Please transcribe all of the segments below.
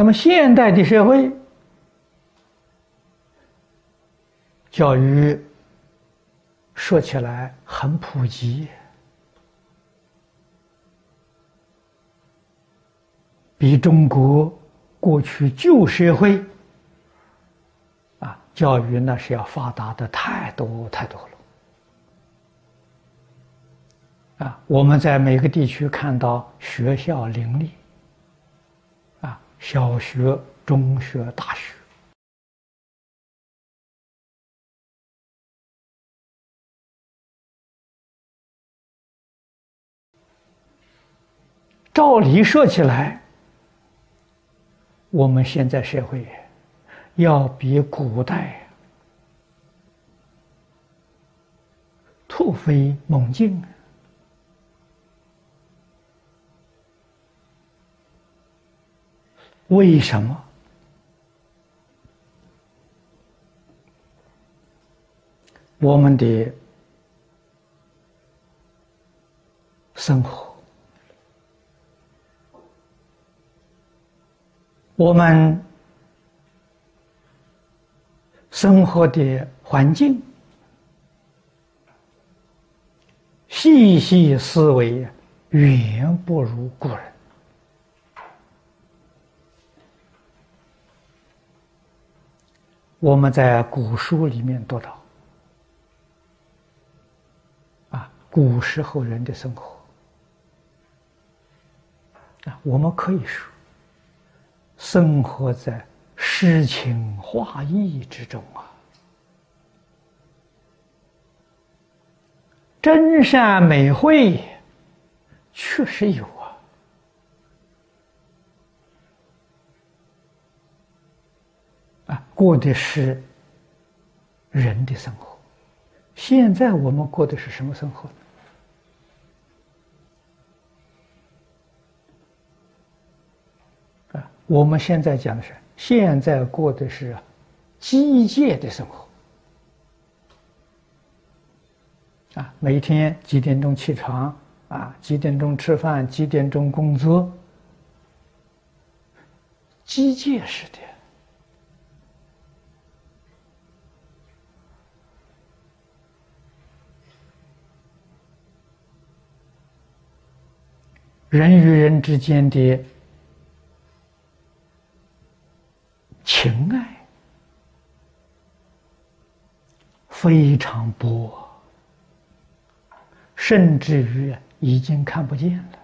那么现代的社会，教育说起来很普及，比中国过去旧社会啊，教育那是要发达的太多太多了。啊，我们在每个地区看到学校林立。小学、中学、大学，照理说起来，我们现在社会要比古代突飞猛进。为什么我们的生活、我们生活的环境，细细思维，远不如古人。我们在古书里面读到，啊，古时候人的生活，啊，我们可以说，生活在诗情画意之中啊，真善美慧确实有。啊过的是人的生活，现在我们过的是什么生活啊，我们现在讲的是现在过的是机械的生活。啊，每天几点钟起床啊，几点钟吃饭，几点钟工作，机械式的。人与人之间的情爱非常薄，甚至于已经看不见了。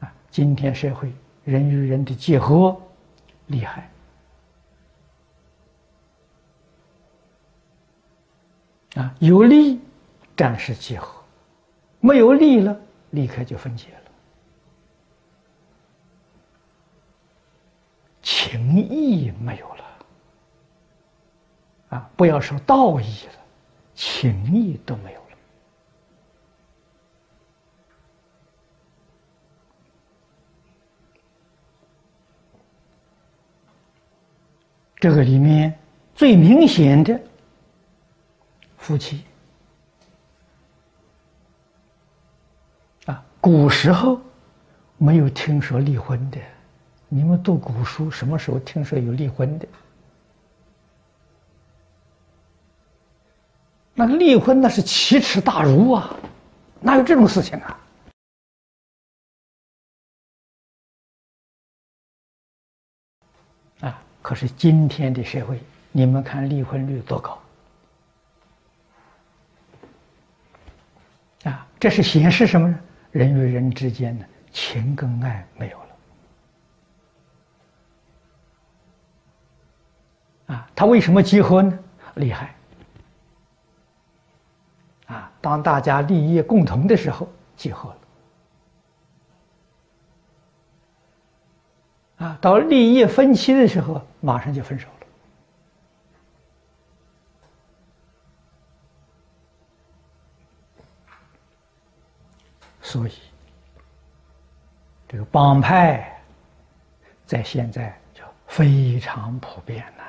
啊，今天社会人与人的结合厉害，啊，有利暂时结合，没有利了。立刻就分解了，情义没有了，啊，不要说道义了，情义都没有了。这个里面最明显的夫妻。啊古时候没有听说离婚的，你们读古书什么时候听说有离婚的？那离婚那是奇耻大辱啊！哪有这种事情啊？啊！可是今天的社会，你们看离婚率多高？啊！这是显示什么呢？人与人之间的情跟爱没有了啊！他为什么结婚呢？厉害啊！当大家利益共同的时候，结合了啊！到利益分歧的时候，马上就分手了。所以，这个帮派在现在就非常普遍了。